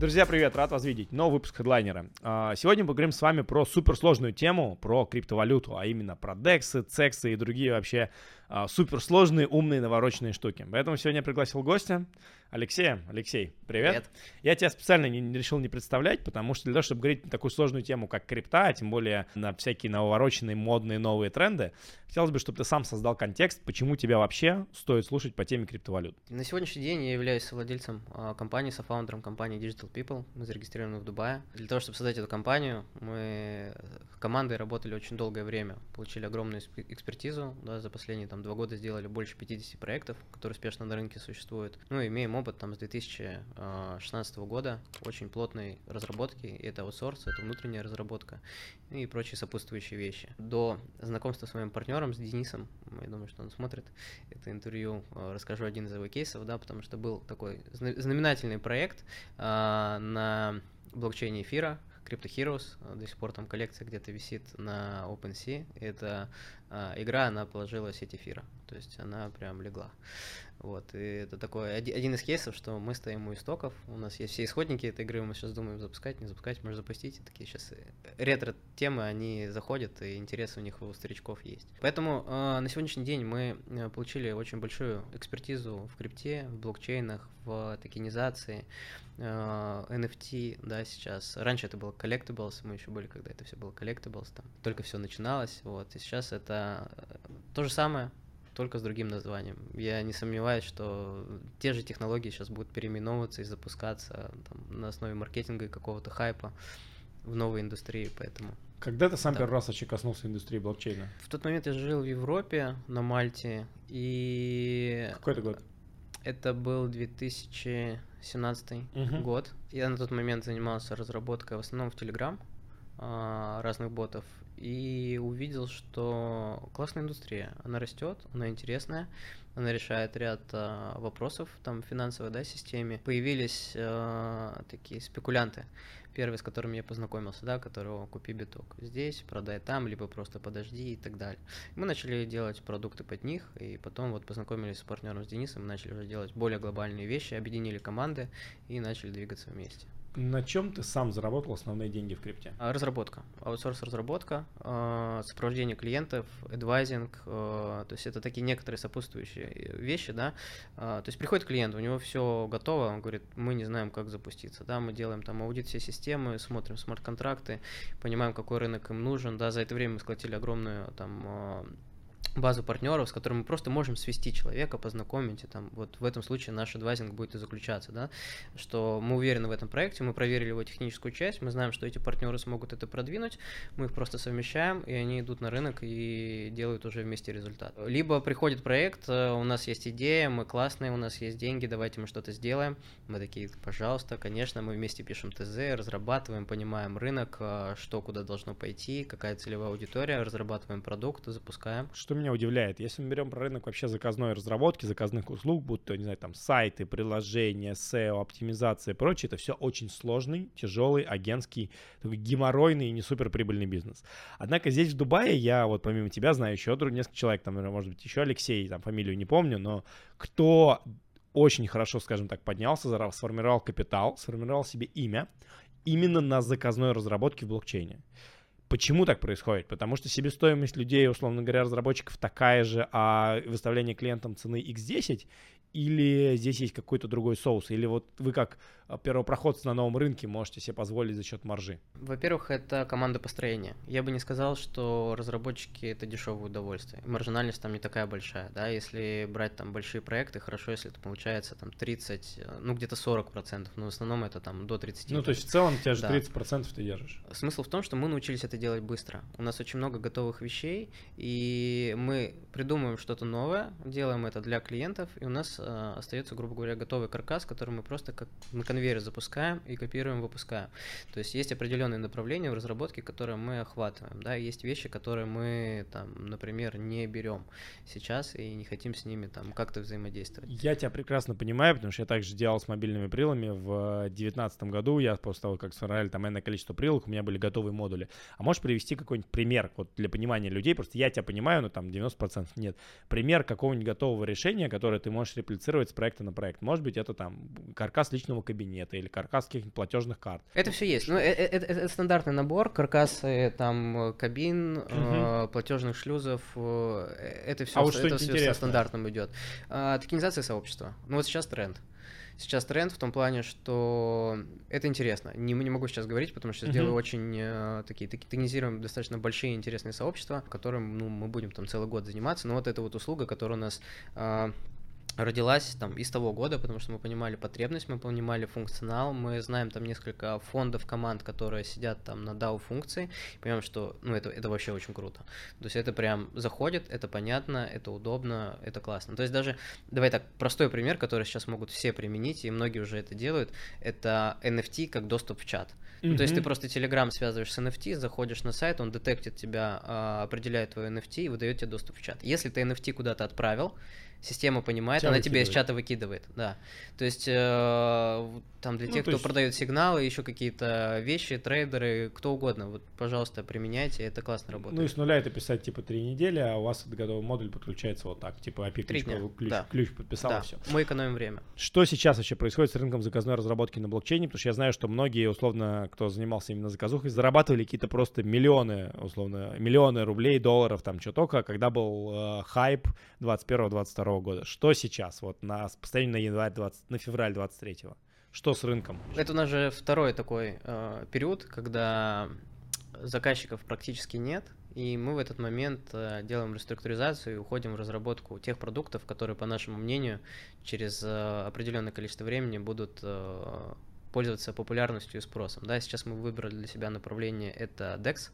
Друзья, привет, рад вас видеть. Новый выпуск хедлайнера. А, сегодня мы поговорим с вами про суперсложную тему, про криптовалюту, а именно про дексы, цексы и другие вообще а, суперсложные, умные, навороченные штуки. Поэтому сегодня я пригласил гостя, Алексея. Алексей, привет. привет. Я тебя специально не, не решил не представлять, потому что для того, чтобы говорить на такую сложную тему, как крипта, а тем более на всякие навороченные, модные, новые тренды, хотелось бы, чтобы ты сам создал контекст, почему тебя вообще стоит слушать по теме криптовалют. На сегодняшний день я являюсь владельцем э, компании, софаундером компании Digital People. Мы зарегистрированы в Дубае. Для того, чтобы создать эту компанию, мы командой работали очень долгое время, получили огромную экспертизу, да, за последние там два года сделали больше 50 проектов, которые успешно на рынке существуют. Ну, имеем опыт там с 2016 года очень плотной разработки. Это аутсорс, это внутренняя разработка и прочие сопутствующие вещи. До знакомства с моим партнером, с Денисом, я думаю, что он смотрит это интервью, э, расскажу один из его кейсов, да, потому что был такой знаменательный проект а, на блокчейне эфира, Crypto Heroes, э, до сих пор там коллекция где-то висит на OpenSea. Это а, игра, она положила сеть эфира, то есть она прям легла. Вот, и это такой один из кейсов, что мы стоим у истоков, у нас есть все исходники этой игры, мы сейчас думаем запускать, не запускать, может запустить, и такие сейчас э, ретро-темы, они заходят, и интересы у них у старичков есть. Поэтому э, на сегодняшний день мы э, получили очень большую экспертизу в крипте, в блокчейнах, в токенизации, э, NFT, да, сейчас. Раньше это было collectibles, мы еще были, когда это все было collectibles, там только все начиналось, вот, и сейчас это э, то же самое, только с другим названием. Я не сомневаюсь, что те же технологии сейчас будут переименовываться и запускаться там, на основе маркетинга и какого-то хайпа в новой индустрии, поэтому... Когда ты сам да. первый раз вообще коснулся индустрии блокчейна? В тот момент я жил в Европе, на Мальте, и... Какой это год? Это был 2017 угу. год. Я на тот момент занимался разработкой в основном в Telegram разных ботов и увидел, что классная индустрия, она растет, она интересная, она решает ряд э, вопросов там финансовой да, системе. Появились э, такие спекулянты, первый, с которым я познакомился, да, которого купи биток здесь, продай там, либо просто подожди и так далее. Мы начали делать продукты под них, и потом вот познакомились с партнером с Денисом, начали уже делать более глобальные вещи, объединили команды и начали двигаться вместе. На чем ты сам заработал основные деньги в крипте? А, разработка, аутсорс-разработка, а, сопровождение клиентов, адвайзинг, а, то есть это такие некоторые сопутствующие вещи, да. То есть приходит клиент, у него все готово, он говорит, мы не знаем, как запуститься, да, мы делаем там аудит всей системы, смотрим смарт-контракты, понимаем, какой рынок им нужен, да, за это время мы сколотили огромную там базу партнеров, с которыми мы просто можем свести человека, познакомить, и там вот в этом случае наш адвайзинг будет и заключаться, да, что мы уверены в этом проекте, мы проверили его техническую часть, мы знаем, что эти партнеры смогут это продвинуть, мы их просто совмещаем, и они идут на рынок и делают уже вместе результат. Либо приходит проект, э, у нас есть идея, мы классные, у нас есть деньги, давайте мы что-то сделаем, мы такие, пожалуйста, конечно, мы вместе пишем ТЗ, разрабатываем, понимаем рынок, э, что куда должно пойти, какая целевая аудитория, разрабатываем продукт, запускаем. Что меня удивляет. Если мы берем про рынок вообще заказной разработки, заказных услуг, будь то, не знаю, там сайты, приложения, SEO, оптимизация и прочее, это все очень сложный, тяжелый, агентский, такой геморройный и не суперприбыльный бизнес. Однако здесь в Дубае я вот помимо тебя знаю еще несколько человек, там, может быть, еще Алексей, там фамилию не помню, но кто очень хорошо, скажем так, поднялся, сформировал капитал, сформировал себе имя именно на заказной разработке в блокчейне. Почему так происходит? Потому что себестоимость людей, условно говоря, разработчиков такая же, а выставление клиентам цены X10, или здесь есть какой-то другой соус? Или вот вы как а, первопроходцы на новом рынке можете себе позволить за счет маржи? Во-первых, это команда построения. Я бы не сказал, что разработчики это дешевое удовольствие. Маржинальность там не такая большая, да, если брать там большие проекты, хорошо, если это получается там 30, ну где-то 40 процентов, но в основном это там до 30. Ну то есть в целом у тебя же да. 30 процентов ты держишь. Смысл в том, что мы научились это делать быстро. У нас очень много готовых вещей, и мы придумываем что-то новое, делаем это для клиентов, и у нас э, остается, грубо говоря, готовый каркас, который мы просто как на конвейере запускаем и копируем, выпускаем. То есть есть определенные направления в разработке, которые мы охватываем, да, есть вещи, которые мы там, например, не берем сейчас и не хотим с ними там как-то взаимодействовать. Я тебя прекрасно понимаю, потому что я также делал с мобильными прилами в 2019 году, я после того, как сформировали там энное количество прилок, у меня были готовые модули. А можешь привести какой-нибудь пример вот для понимания людей, просто я тебя понимаю, но там 90% нет. Пример какого-нибудь готового решения, которое ты можешь реплицировать с проекта на проект. Может быть, это там каркас личного кабинета, нет, или каркас каких-нибудь платежных карт. Это все есть. Ну, это, это, это стандартный набор, каркасы, там, кабин, угу. э, платежных шлюзов, э, это все, а вот это все со стандартным идет. А, токенизация сообщества. Ну, вот сейчас тренд сейчас тренд в том плане, что это интересно. Не, не могу сейчас говорить, потому что сейчас uh-huh. делаю очень э, такие, такие тонизируем достаточно большие интересные сообщества, которым ну, мы будем там целый год заниматься. Но вот эта вот услуга, которая у нас э, родилась там из того года, потому что мы понимали потребность, мы понимали функционал, мы знаем там несколько фондов команд, которые сидят там на DAO функции, понимаем, что ну это, это вообще очень круто. То есть это прям заходит, это понятно, это удобно, это классно. То есть даже, давай так, простой пример, который сейчас могут все применить, и многие уже это делают, это NFT как доступ в чат. Mm-hmm. то есть ты просто Telegram связываешь с NFT, заходишь на сайт, он детектит тебя, а, определяет твой NFT и выдает тебе доступ в чат. Если ты NFT куда-то отправил, система понимает, Тебя она тебе из чата выкидывает, да. То есть э, там для ну, тех, кто есть... продает сигналы, еще какие-то вещи, трейдеры, кто угодно, вот, пожалуйста, применяйте, это классно работает. Ну и с нуля это писать типа три недели, а у вас этот готовый модуль подключается вот так, типа API ключ, ключ, да. ключ подписал да. все. Мы экономим время. Что сейчас вообще происходит с рынком заказной разработки на блокчейне? Потому что я знаю, что многие, условно, кто занимался именно заказухой, зарабатывали какие-то просто миллионы, условно, миллионы рублей, долларов, там что только, когда был э, хайп 21-22 года. Что сейчас, вот на постоянно на январь 20, на февраль 23 -го? Что с рынком? Это у нас же второй такой э, период, когда заказчиков практически нет, и мы в этот момент э, делаем реструктуризацию и уходим в разработку тех продуктов, которые, по нашему мнению, через э, определенное количество времени будут э, пользоваться популярностью и спросом. Да, сейчас мы выбрали для себя направление это DEX,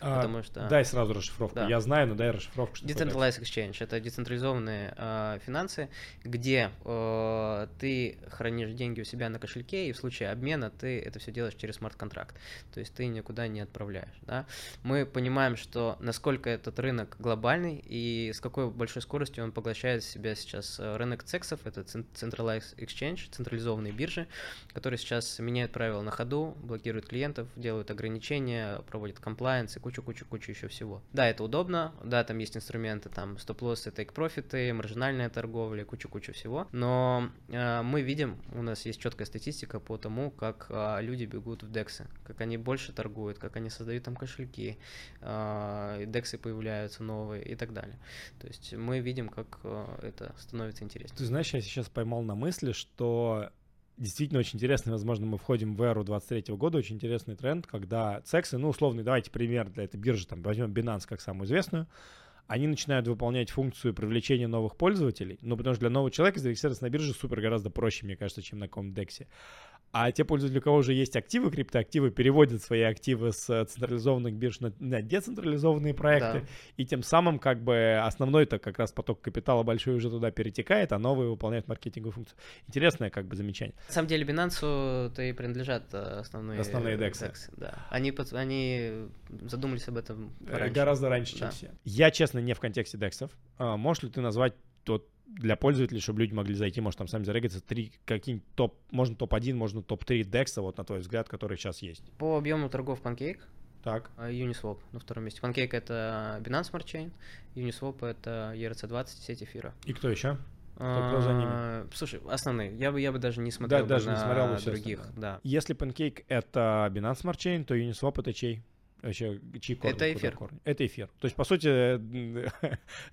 а, потому что... Дай сразу расшифровку. Да. Я знаю, но дай расшифровку. Что Decentralized Exchange — это децентрализованные э, финансы, где э, ты хранишь деньги у себя на кошельке, и в случае обмена ты это все делаешь через смарт-контракт. То есть ты никуда не отправляешь. Да? Мы понимаем, что насколько этот рынок глобальный и с какой большой скоростью он поглощает в себя сейчас э, рынок цексов, это Centralized Exchange, централизованные биржи, которые сейчас меняют правила на ходу, блокируют клиентов, делают ограничения, проводят комплайенс и кучу-кучу-кучу еще всего. Да, это удобно, да, там есть инструменты, там стоп-лоссы, тейк-профиты, маржинальная торговля, кучу-кучу всего, но э, мы видим, у нас есть четкая статистика по тому, как э, люди бегут в дексы, как они больше торгуют, как они создают там кошельки, э, дексы появляются новые и так далее. То есть мы видим, как э, это становится интереснее. Ты знаешь, я сейчас поймал на мысли, что действительно очень интересно. Возможно, мы входим в эру 23 года. Очень интересный тренд, когда цексы, ну, условный, давайте пример для этой биржи, там, возьмем Binance как самую известную, они начинают выполнять функцию привлечения новых пользователей, ну, потому что для нового человека зарегистрироваться на бирже супер гораздо проще, мне кажется, чем на каком-то дексе. А те пользователи, у кого уже есть активы, криптоактивы, переводят свои активы с централизованных бирж на, на децентрализованные проекты. Да. И тем самым как бы основной-то как раз поток капитала большой уже туда перетекает, а новые выполняют маркетинговую функцию. Интересное как бы замечание. На самом деле Binance-то и принадлежат э, основные, основные DEX. DEX да. Они, они задумались об этом э, раньше. Гораздо раньше, чем да. все. Я, честно, не в контексте DEX. А, можешь ли ты назвать тот для пользователей, чтобы люди могли зайти, может, там сами зарегаться, три, какие-нибудь топ, можно топ-1, можно топ-3 DEX, вот на твой взгляд, которые сейчас есть. По объему торгов Pancake, так. А, Uniswap на втором месте. Pancake это Binance Smart Chain, Uniswap это ERC20, сеть эфира. И кто еще? Кто, кто за ними? А, слушай, основные. Я бы, я бы даже не смотрел да, даже на не смотрел бы других. Да. Если Pancake это Binance Smart Chain, то Uniswap это чей? Чьи корни? Это эфир. Корни? Это эфир. То есть, по сути,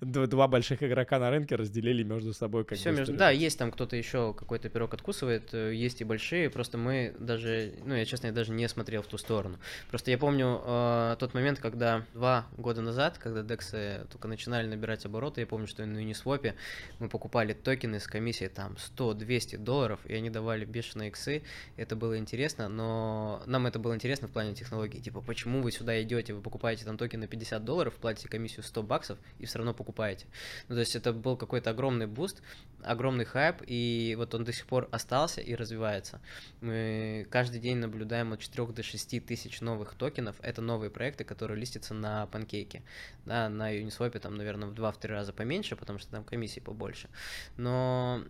два больших игрока на рынке разделили между собой как Все между... Да, есть там кто-то еще какой-то пирог откусывает, э, есть и большие, просто мы даже, ну, я честно, я даже не смотрел в ту сторону. Просто я помню э, тот момент, когда два года назад, когда дексы только начинали набирать обороты, я помню, что на Uniswap мы покупали токены с комиссией там 100-200 долларов, и они давали бешеные иксы, это было интересно, но нам это было интересно в плане технологий, типа, почему вы сюда идете, вы покупаете там токен на 50 долларов, платите комиссию 100 баксов и все равно покупаете. Ну, то есть это был какой-то огромный буст, огромный хайп, и вот он до сих пор остался и развивается. Мы каждый день наблюдаем от 4 до 6 тысяч новых токенов. Это новые проекты, которые листятся на панкейке. Да, на Uniswap там, наверное, в 2-3 раза поменьше, потому что там комиссии побольше. Но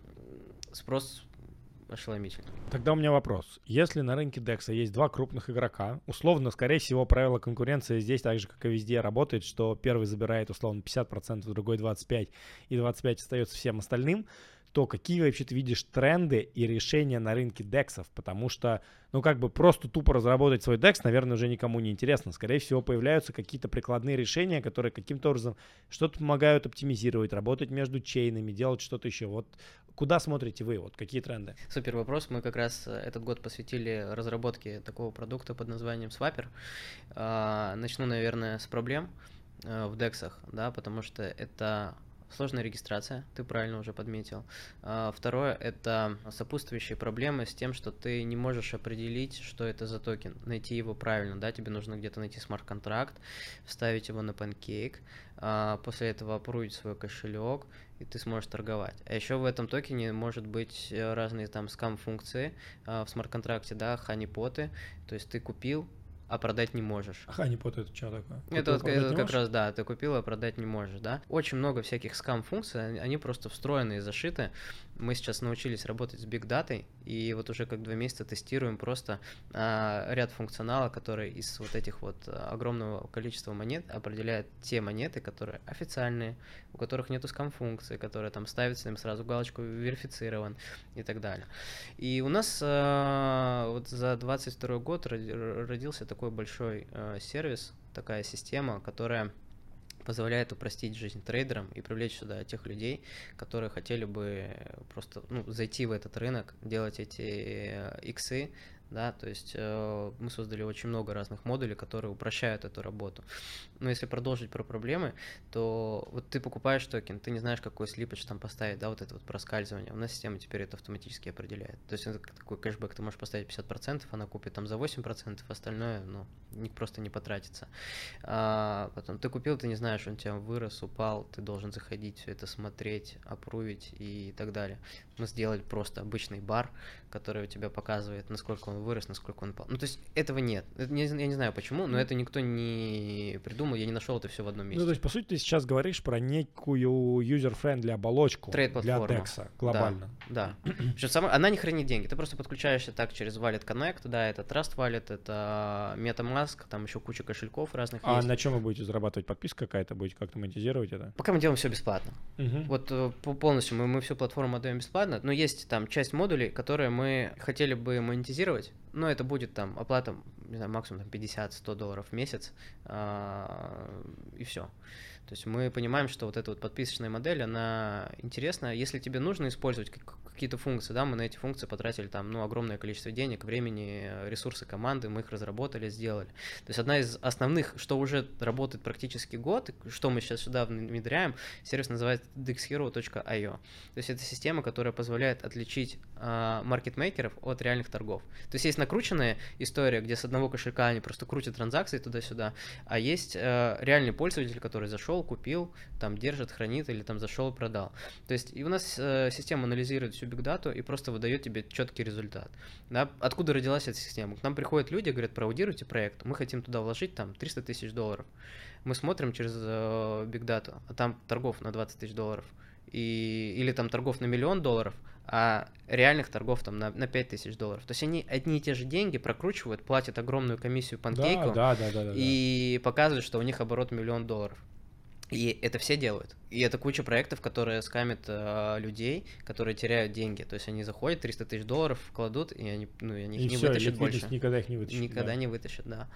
спрос ошеломительно. Тогда у меня вопрос. Если на рынке DEX есть два крупных игрока, условно, скорее всего, правило конкуренции здесь так же, как и везде, работает, что первый забирает условно 50%, другой 25%, и 25% остается всем остальным, то какие вообще ты видишь тренды и решения на рынке дексов, потому что, ну, как бы просто тупо разработать свой декс, наверное, уже никому не интересно. Скорее всего, появляются какие-то прикладные решения, которые каким-то образом что-то помогают оптимизировать, работать между чейнами, делать что-то еще. Вот куда смотрите вы? Вот какие тренды? Супер вопрос. Мы как раз э, этот год посвятили разработке такого продукта под названием Swapper. А, начну, наверное, с проблем э, в дексах, да, потому что это Сложная регистрация, ты правильно уже подметил. А, второе – это сопутствующие проблемы с тем, что ты не можешь определить, что это за токен, найти его правильно, да, тебе нужно где-то найти смарт-контракт, вставить его на Pancake, а, после этого approve-ить свой кошелек, и ты сможешь торговать. А еще в этом токене может быть э, разные там скам-функции а, в смарт-контракте, да, honeypot-ы, то есть ты купил, а продать не можешь. А honeypot это что такое? Купил, это, вот, это как раз, да, ты купил, а продать не можешь, да. Очень много всяких скам-функций, они просто встроены и зашиты. Мы сейчас научились работать с Big Data, и вот уже как два месяца тестируем просто а, ряд функционала, который из вот этих вот огромного количества монет определяет те монеты, которые официальные, у которых нету скам-функции, которые там ставится им сразу галочку верифицирован и так далее. И у нас а, вот за 22 год родился такой большой а, сервис, такая система, которая позволяет упростить жизнь трейдерам и привлечь сюда тех людей, которые хотели бы просто ну, зайти в этот рынок, делать эти э, иксы, да, то есть э, мы создали очень много разных модулей, которые упрощают эту работу. Но если продолжить про проблемы, то вот ты покупаешь токен, ты не знаешь, какой slippage там поставить, да, вот это вот проскальзывание. У нас система теперь это автоматически определяет. То есть это такой кэшбэк, ты можешь поставить 50%, она купит там за 8%, остальное, ну, просто не потратится. А, потом ты купил, ты не знаешь, он у тебя вырос, упал, ты должен заходить, все это смотреть, опрувить и так далее. Мы сделали просто обычный бар, который у тебя показывает, насколько он вырос, насколько он упал. Ну, то есть этого нет. Это не, я не знаю почему, но это никто не придумал, я не нашел это все в одном месте. Ну, то есть, по сути, ты сейчас говоришь про некую user-friendly оболочку для DEX глобально. Да, да. Причем сама, она не хранит деньги, ты просто подключаешься так через Wallet Connect, да, это Trust Wallet, это MetaMask, там еще куча кошельков разных А есть. на чем вы будете зарабатывать? Подписка какая-то будете как-то монетизировать это? Пока мы делаем все бесплатно. Угу. Вот э, полностью мы, мы всю платформу отдаем бесплатно, но есть там часть модулей, которые мы хотели бы монетизировать, но это будет там оплата, не знаю, максимум там 50-100 долларов в месяц, а, и все. То есть мы понимаем, что вот эта вот подписочная модель, она интересна. Если тебе нужно использовать какие-то функции, да, мы на эти функции потратили там, ну, огромное количество денег, времени, ресурсы команды, мы их разработали, сделали. То есть одна из основных, что уже работает практически год, что мы сейчас сюда внедряем, сервис называется dexhero.io. То есть это система, которая позволяет отличить э, маркетмейкеров от реальных торгов. То есть есть накрученная история, где с одного кошелька они просто крутят транзакции туда-сюда, а есть э, реальный пользователь, который зашел, купил, там держит, хранит или там зашел продал. То есть и у нас э, система анализирует всю бигдату и просто выдает тебе четкий результат. Да? Откуда родилась эта система? К нам приходят люди, говорят, проаудируйте проект, мы хотим туда вложить там 300 тысяч долларов. Мы смотрим через э, бигдату, а там торгов на 20 тысяч долларов. И, или там торгов на миллион долларов, а реальных торгов там на, на 5 тысяч долларов. То есть они одни и те же деньги прокручивают, платят огромную комиссию панкейку да, да, да, да, и да. показывают, что у них оборот миллион долларов. И это все делают. И это куча проектов, которые скамят э, людей, которые теряют деньги. То есть они заходят, 300 тысяч долларов кладут, и они, ну, и они их не все, вытащат больше. никогда их не вытащат. Никогда да. не вытащат, да.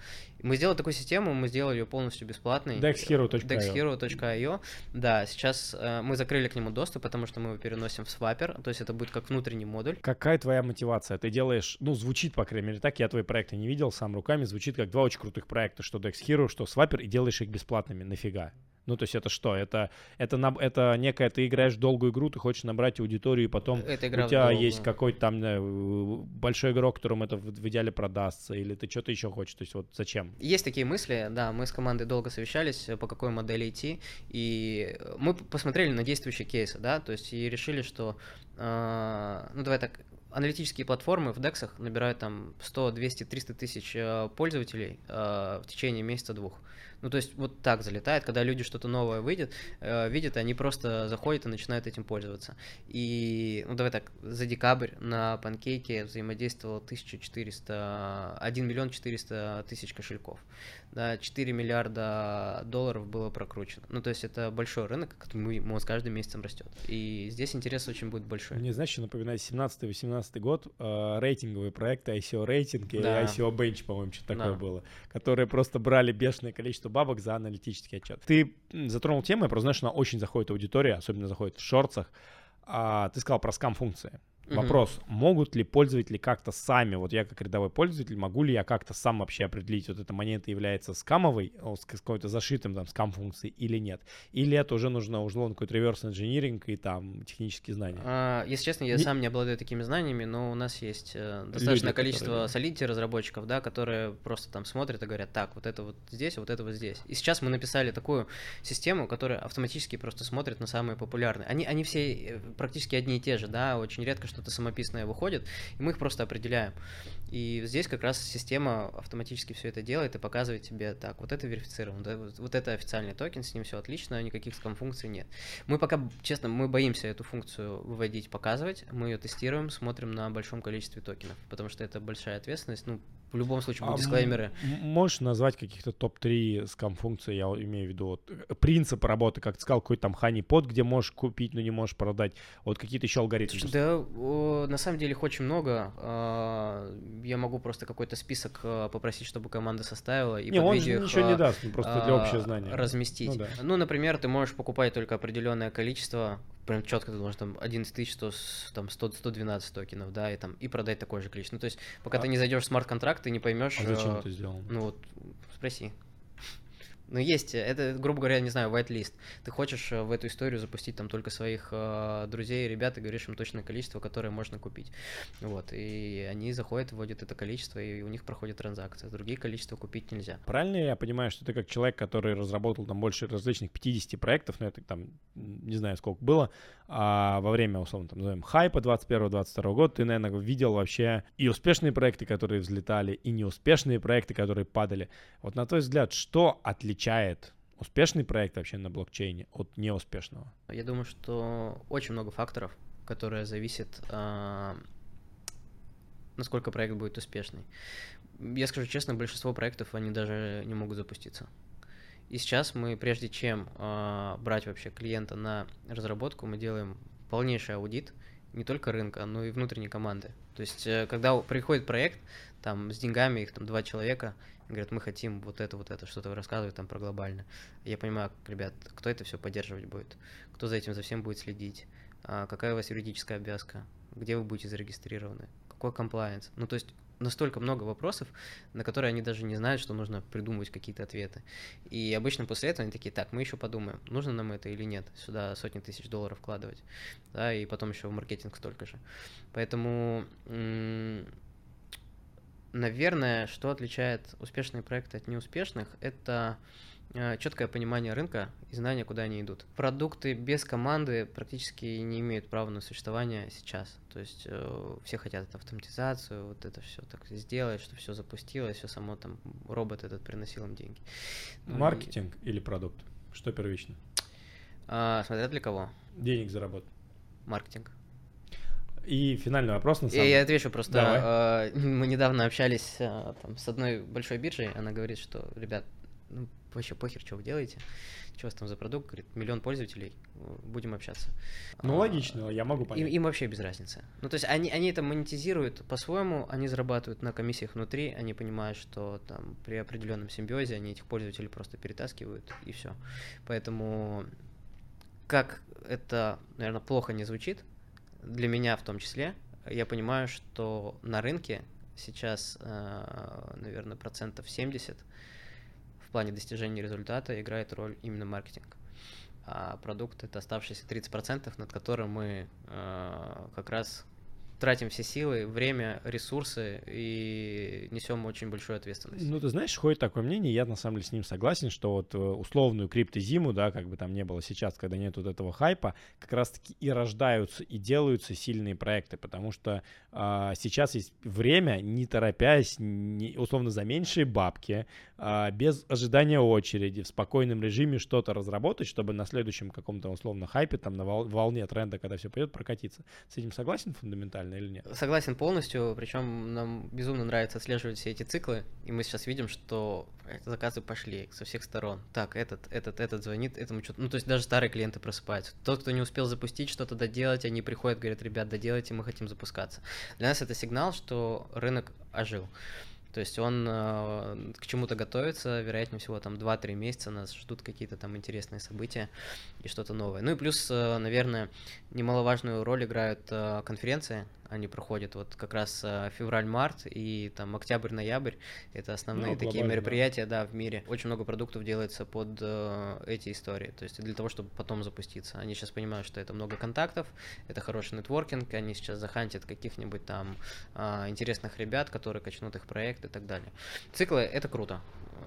Мы сделали такую систему, мы сделали ее полностью бесплатной. dexhero.io. dexhero.io. Да, сейчас э, мы закрыли к нему доступ, потому что мы его переносим в Swapper, то есть это будет как внутренний модуль. Какая твоя мотивация? Ты делаешь, ну, звучит, по крайней мере, так, я твои проекты не видел сам руками, звучит как два очень крутых проекта, что DexHero, что Swapper, и делаешь их бесплатными. Нафига? Ну, то есть это что? Это, это, на, это некая, ты играешь долгую игру, ты хочешь набрать аудиторию, и потом это у тебя есть какой-то там большой игрок, которому это в, в идеале продастся, или ты что-то еще хочешь, то есть вот зачем? Есть такие мысли, да, мы с командой долго совещались, по какой модели идти, и мы посмотрели на действующие кейсы, да, то есть и решили, что, э, ну, давай так, аналитические платформы в DEX набирают там 100, 200, 300 тысяч э, пользователей э, в течение месяца-двух. Ну, то есть вот так залетает, когда люди что-то новое выйдет, э, видят, они просто заходят и начинают этим пользоваться. И, ну, давай так, за декабрь на панкейке взаимодействовало 1400, 1 миллион 400 тысяч кошельков. Да, 4 миллиарда долларов было прокручено. Ну, то есть это большой рынок, который мы, с каждым месяцем растет. И здесь интерес очень будет большой. Мне, знаешь, что напоминает 17-18 год, э, рейтинговые проекты, ICO рейтинг и да. ICO Bench, по-моему, что-то да. такое было, которые просто брали бешеное количество бабок за аналитический отчет. Ты затронул тему, я просто знаю, что она очень заходит аудитория, особенно заходит в шорцах. А, ты сказал про скам-функции. Вопрос, могут ли пользователи как-то сами, вот я как рядовой пользователь, могу ли я как-то сам вообще определить, вот эта монета является скамовой, с какой-то зашитым там скам-функцией или нет? Или это уже нужно, условно, какой-то реверс инжиниринг и там технические знания? А, если честно, я не... сам не обладаю такими знаниями, но у нас есть э, достаточное Люди, количество которые... Solidity разработчиков, да, которые просто там смотрят и говорят, так, вот это вот здесь, вот это вот здесь. И сейчас мы написали такую систему, которая автоматически просто смотрит на самые популярные. Они, они все э, практически одни и те же, да, очень редко что-то самописное выходит, и мы их просто определяем. И здесь как раз система автоматически все это делает и показывает тебе, так, вот это верифицировано, да, вот, это официальный токен, с ним все отлично, никаких скам-функций нет. Мы пока, честно, мы боимся эту функцию выводить, показывать, мы ее тестируем, смотрим на большом количестве токенов, потому что это большая ответственность, ну, в любом случае будут а дисклеймеры. Можешь назвать каких-то топ-3 скам-функций, я имею в виду вот, э, принцип работы, как ты сказал, какой-то там хани-под, где можешь купить, но не можешь продать, вот какие-то еще алгоритмы? Да, на самом деле их очень много. А, я могу просто какой-то список а, попросить, чтобы команда составила, и не, он же их, ничего не даст, просто для общего знания. Разместить. Ну, да. ну, например, ты можешь покупать только определенное количество прям четко ты должен там 11 тысяч, 100, там 100, 112 токенов, да, и там и продать такое же количество. Ну, то есть, пока а... ты не зайдешь в смарт-контракт, ты не поймешь. А зачем э, это сделано? Ну вот, спроси. Ну, есть, это, грубо говоря, не знаю, whitelist. Ты хочешь э, в эту историю запустить там только своих э, друзей, ребят, и говоришь им точное количество, которое можно купить. Вот, и они заходят, вводят это количество, и у них проходит транзакция. Другие количества купить нельзя. Правильно я понимаю, что ты как человек, который разработал там больше различных 50 проектов, ну, это там, не знаю, сколько было, а во время, условно, там, назовем, хайпа 21-22 года, ты, наверное, видел вообще и успешные проекты, которые взлетали, и неуспешные проекты, которые падали. Вот на твой взгляд, что отличается отличает успешный проект вообще на блокчейне от неуспешного? Я думаю, что очень много факторов, которые зависят, э, насколько проект будет успешный. Я скажу честно, большинство проектов, они даже не могут запуститься. И сейчас мы, прежде чем э, брать вообще клиента на разработку, мы делаем полнейший аудит не только рынка, но и внутренней команды. То есть, э, когда приходит проект, там, с деньгами, их там два человека, говорят, мы хотим вот это, вот это, что-то рассказывать там про глобально. Я понимаю, ребят, кто это все поддерживать будет, кто за этим за всем будет следить, а какая у вас юридическая обвязка, где вы будете зарегистрированы, какой комплайенс. Ну, то есть настолько много вопросов, на которые они даже не знают, что нужно придумывать какие-то ответы. И обычно после этого они такие, так, мы еще подумаем, нужно нам это или нет, сюда сотни тысяч долларов вкладывать, да, и потом еще в маркетинг столько же. Поэтому Наверное, что отличает успешные проекты от неуспешных, это четкое понимание рынка и знание, куда они идут. Продукты без команды практически не имеют права на существование сейчас. То есть э, все хотят автоматизацию, вот это все так сделать, чтобы все запустилось, все само там, робот этот приносил им деньги. Ну, Маркетинг и... или продукт? Что первично? А, смотря для кого. Денег заработать. Маркетинг. И финальный вопрос на самом деле. Я отвечу просто. Давай. Э, мы недавно общались э, там, с одной большой биржей. Она говорит, что, ребят, ну, вообще похер, что вы делаете. Что у вас там за продукт? Говорит, миллион пользователей, будем общаться. Ну, а, логично, я могу понять. Им, им вообще без разницы. Ну, то есть они, они это монетизируют по-своему, они зарабатывают на комиссиях внутри, они понимают, что там при определенном симбиозе они этих пользователей просто перетаскивают, и все. Поэтому, как это, наверное, плохо не звучит, для меня в том числе, я понимаю, что на рынке сейчас, э, наверное, процентов 70 в плане достижения результата играет роль именно маркетинг. А продукт это оставшиеся 30%, над которым мы э, как раз тратим все силы, время, ресурсы и несем очень большую ответственность. Ну, ты знаешь, ходит такое мнение, я на самом деле с ним согласен, что вот э, условную криптозиму, да, как бы там не было сейчас, когда нет вот этого хайпа, как раз-таки и рождаются, и делаются сильные проекты, потому что а, сейчас есть время, не торопясь, не, условно за меньшие бабки, а, без ожидания очереди, в спокойном режиме что-то разработать, чтобы на следующем каком-то условно хайпе, там на волне тренда, когда все пойдет, прокатиться. С этим согласен фундаментально или нет? Согласен полностью, причем нам безумно нравится отслеживать все эти циклы, и мы сейчас видим, что заказы пошли со всех сторон. Так, этот, этот, этот звонит, этому что-то... Ну, то есть даже старые клиенты просыпаются. Тот, кто не успел запустить, что-то доделать, они приходят, говорят, ребят, доделайте, мы хотим запускаться. Для нас это сигнал, что рынок ожил. То есть он э, к чему-то готовится, вероятнее всего, там 2-3 месяца нас ждут какие-то там интересные события и что-то новое. Ну и плюс, э, наверное, немаловажную роль играют э, конференции, они проходят вот как раз э, февраль-март и там октябрь-ноябрь. Это основные ну, такие мероприятия, да. да, в мире. Очень много продуктов делается под э, эти истории, то есть для того, чтобы потом запуститься. Они сейчас понимают, что это много контактов, это хороший нетворкинг, они сейчас захантят каких-нибудь там э, интересных ребят, которые качнут их проект и так далее. Циклы — это круто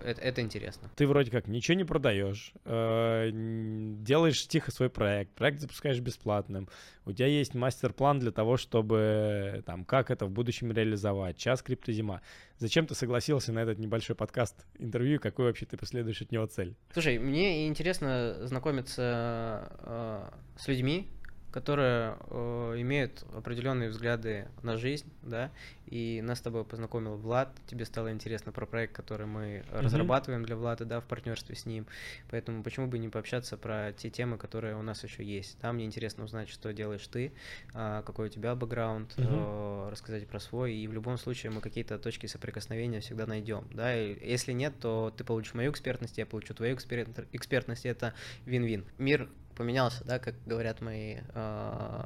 это, это интересно. Ты вроде как ничего не продаешь, э, делаешь тихо свой проект, проект запускаешь бесплатным, у тебя есть мастер-план для того, чтобы там как это в будущем реализовать, час криптозима. Зачем ты согласился на этот небольшой подкаст интервью, какой вообще ты преследуешь от него цель? Слушай, мне интересно знакомиться э, с людьми, которые э, имеют определенные взгляды на жизнь, да, и нас с тобой познакомил Влад, тебе стало интересно про проект, который мы mm-hmm. разрабатываем для Влада, да, в партнерстве с ним, поэтому почему бы не пообщаться про те темы, которые у нас еще есть. Там мне интересно узнать, что делаешь ты, э, какой у тебя бэкграунд, mm-hmm. э, рассказать про свой, и в любом случае мы какие-то точки соприкосновения всегда найдем, да, и если нет, то ты получишь мою экспертность, я получу твою экспер- экспертность, это вин-вин. Мир поменялся, да, как говорят мои э,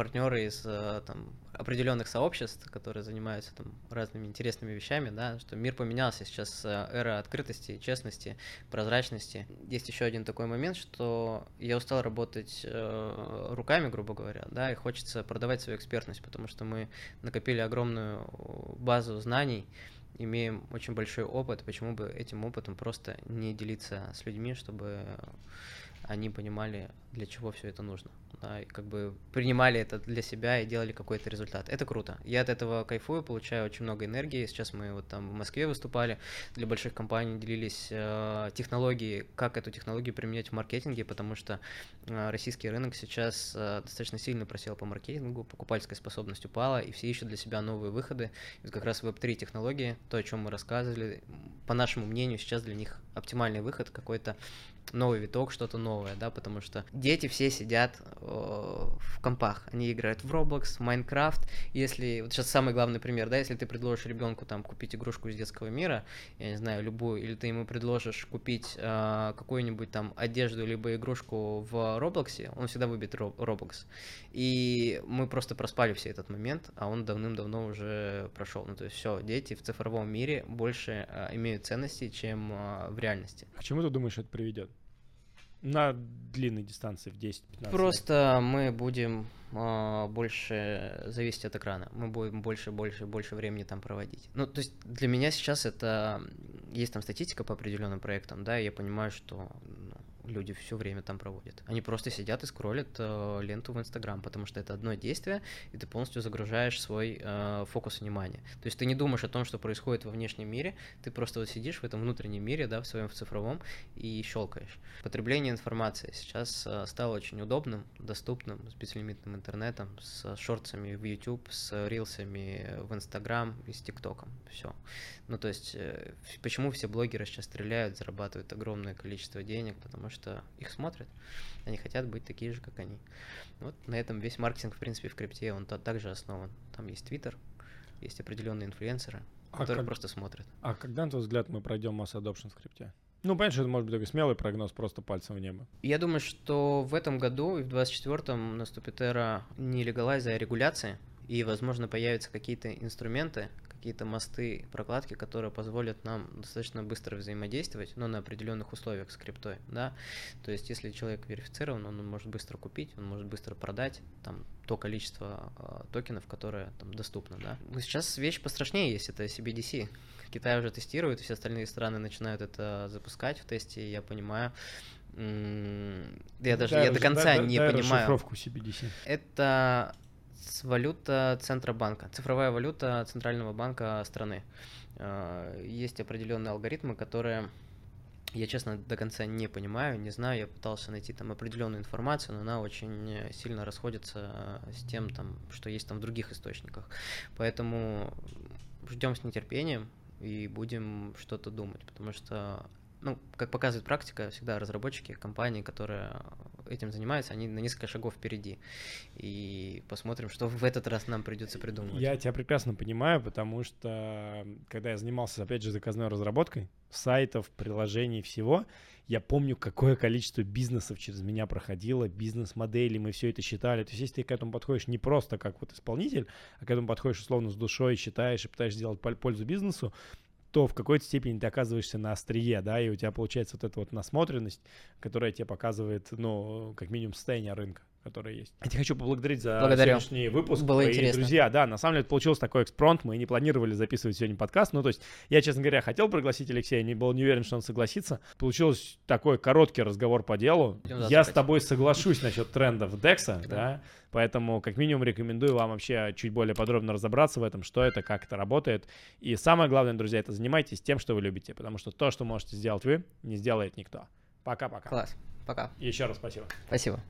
партнеры из э, там, определенных сообществ, которые занимаются там разными интересными вещами, да, что мир поменялся сейчас, э, эра открытости, честности, прозрачности. Есть еще один такой момент, что я устал работать э, руками, грубо говоря, да, и хочется продавать свою экспертность, потому что мы накопили огромную базу знаний, имеем очень большой опыт, почему бы этим опытом просто не делиться с людьми, чтобы они понимали, для чего все это нужно да, и как бы принимали это для себя и делали какой-то результат. Это круто. Я от этого кайфую, получаю очень много энергии. Сейчас мы вот там в Москве выступали, для больших компаний делились э, технологии, как эту технологию применять в маркетинге, потому что э, российский рынок сейчас э, достаточно сильно просел по маркетингу, покупательская способность упала, и все ищут для себя новые выходы. И вот как раз Web3 технологии, то, о чем мы рассказывали, по нашему мнению, сейчас для них оптимальный выход какой-то новый виток, что-то новое, да, потому что дети все сидят э, в компах, они играют в Roblox, в Minecraft, если, вот сейчас самый главный пример, да, если ты предложишь ребенку там купить игрушку из детского мира, я не знаю, любую, или ты ему предложишь купить э, какую-нибудь там одежду либо игрушку в Roblox, он всегда выберет Roblox. И мы просто проспали все этот момент, а он давным-давно уже прошел. Ну, то есть все, дети в цифровом мире больше э, имеют ценности, чем э, в реальности. К чему ты думаешь, это приведет? На длинной дистанции в 10-15 Просто мы будем э, больше зависеть от экрана. Мы будем больше, больше, больше времени там проводить. Ну, то есть для меня сейчас это... Есть там статистика по определенным проектам, да, и я понимаю, что ну, люди все время там проводят. Они просто сидят и скроллят э, ленту в Инстаграм, потому что это одно действие, и ты полностью загружаешь свой э, фокус внимания. То есть ты не думаешь о том, что происходит во внешнем мире, ты просто вот сидишь в этом внутреннем мире, да, в своем в цифровом, и щелкаешь. Потребление информации сейчас э, стало очень удобным, доступным, с безлимитным интернетом, с шортсами в YouTube, с рилсами в Инстаграм и с ТикТоком. Все. Ну, то есть, э, почему все блогеры сейчас стреляют, зарабатывают огромное количество денег, потому что их смотрят, они хотят быть такие же, как они. Вот на этом весь маркетинг, в принципе, в крипте, он также основан. Там есть Твиттер, есть определенные инфлюенсеры, а которые как... просто смотрят. А когда, на твой взгляд, мы пройдем масс adoption в крипте? Ну, понятно, что это может быть такой смелый прогноз, просто пальцем в небо. Я думаю, что в этом году и в 24-м наступит эра не легалайза, а регуляции, и, возможно, появятся какие-то инструменты, какие-то мосты, прокладки, которые позволят нам достаточно быстро взаимодействовать, но на определенных условиях с криптой, да. То есть, если человек верифицирован, он может быстро купить, он может быстро продать, там, то количество э, токенов, которое там доступно, да. Ну, сейчас вещь пострашнее есть, это CBDC. Китай уже тестирует, все остальные страны начинают это запускать в тесте, я понимаю. Я даже дай, я до конца дай, не дай понимаю. CBDC. Это валюта Центробанка, цифровая валюта Центрального банка страны. А, есть определенные алгоритмы, которые я, честно, до конца не понимаю, не знаю, я пытался найти там определенную информацию, но она очень сильно расходится с тем, там, что есть там в других источниках. Поэтому ждем с нетерпением и будем что-то думать, потому что ну, как показывает практика, всегда разработчики, компании, которые этим занимаются, они на несколько шагов впереди. И посмотрим, что в этот раз нам придется придумывать. Я тебя прекрасно понимаю, потому что когда я занимался, опять же, заказной разработкой сайтов, приложений, всего, я помню, какое количество бизнесов через меня проходило, бизнес-модели, мы все это считали. То есть, если ты к этому подходишь не просто как вот исполнитель, а к этому подходишь условно с душой, считаешь и пытаешься сделать пользу бизнесу, то в какой-то степени ты оказываешься на острие, да, и у тебя получается вот эта вот насмотренность, которая тебе показывает, ну, как минимум состояние рынка которая есть. Я тебя хочу поблагодарить за Благодарю. сегодняшний выпуск. Было и, интересно. Друзья, да, на самом деле получился такой экспронт, мы не планировали записывать сегодня подкаст, ну, то есть я, честно говоря, хотел пригласить Алексея, не был не уверен, что он согласится. Получился такой короткий разговор по делу. Я с тобой соглашусь насчет трендов Декса, да, поэтому как минимум рекомендую вам вообще чуть более подробно разобраться в этом, что это, как это работает. И самое главное, друзья, это занимайтесь тем, что вы любите, потому что то, что можете сделать вы, не сделает никто. Пока-пока. Класс. Пока. Еще раз спасибо. Спасибо.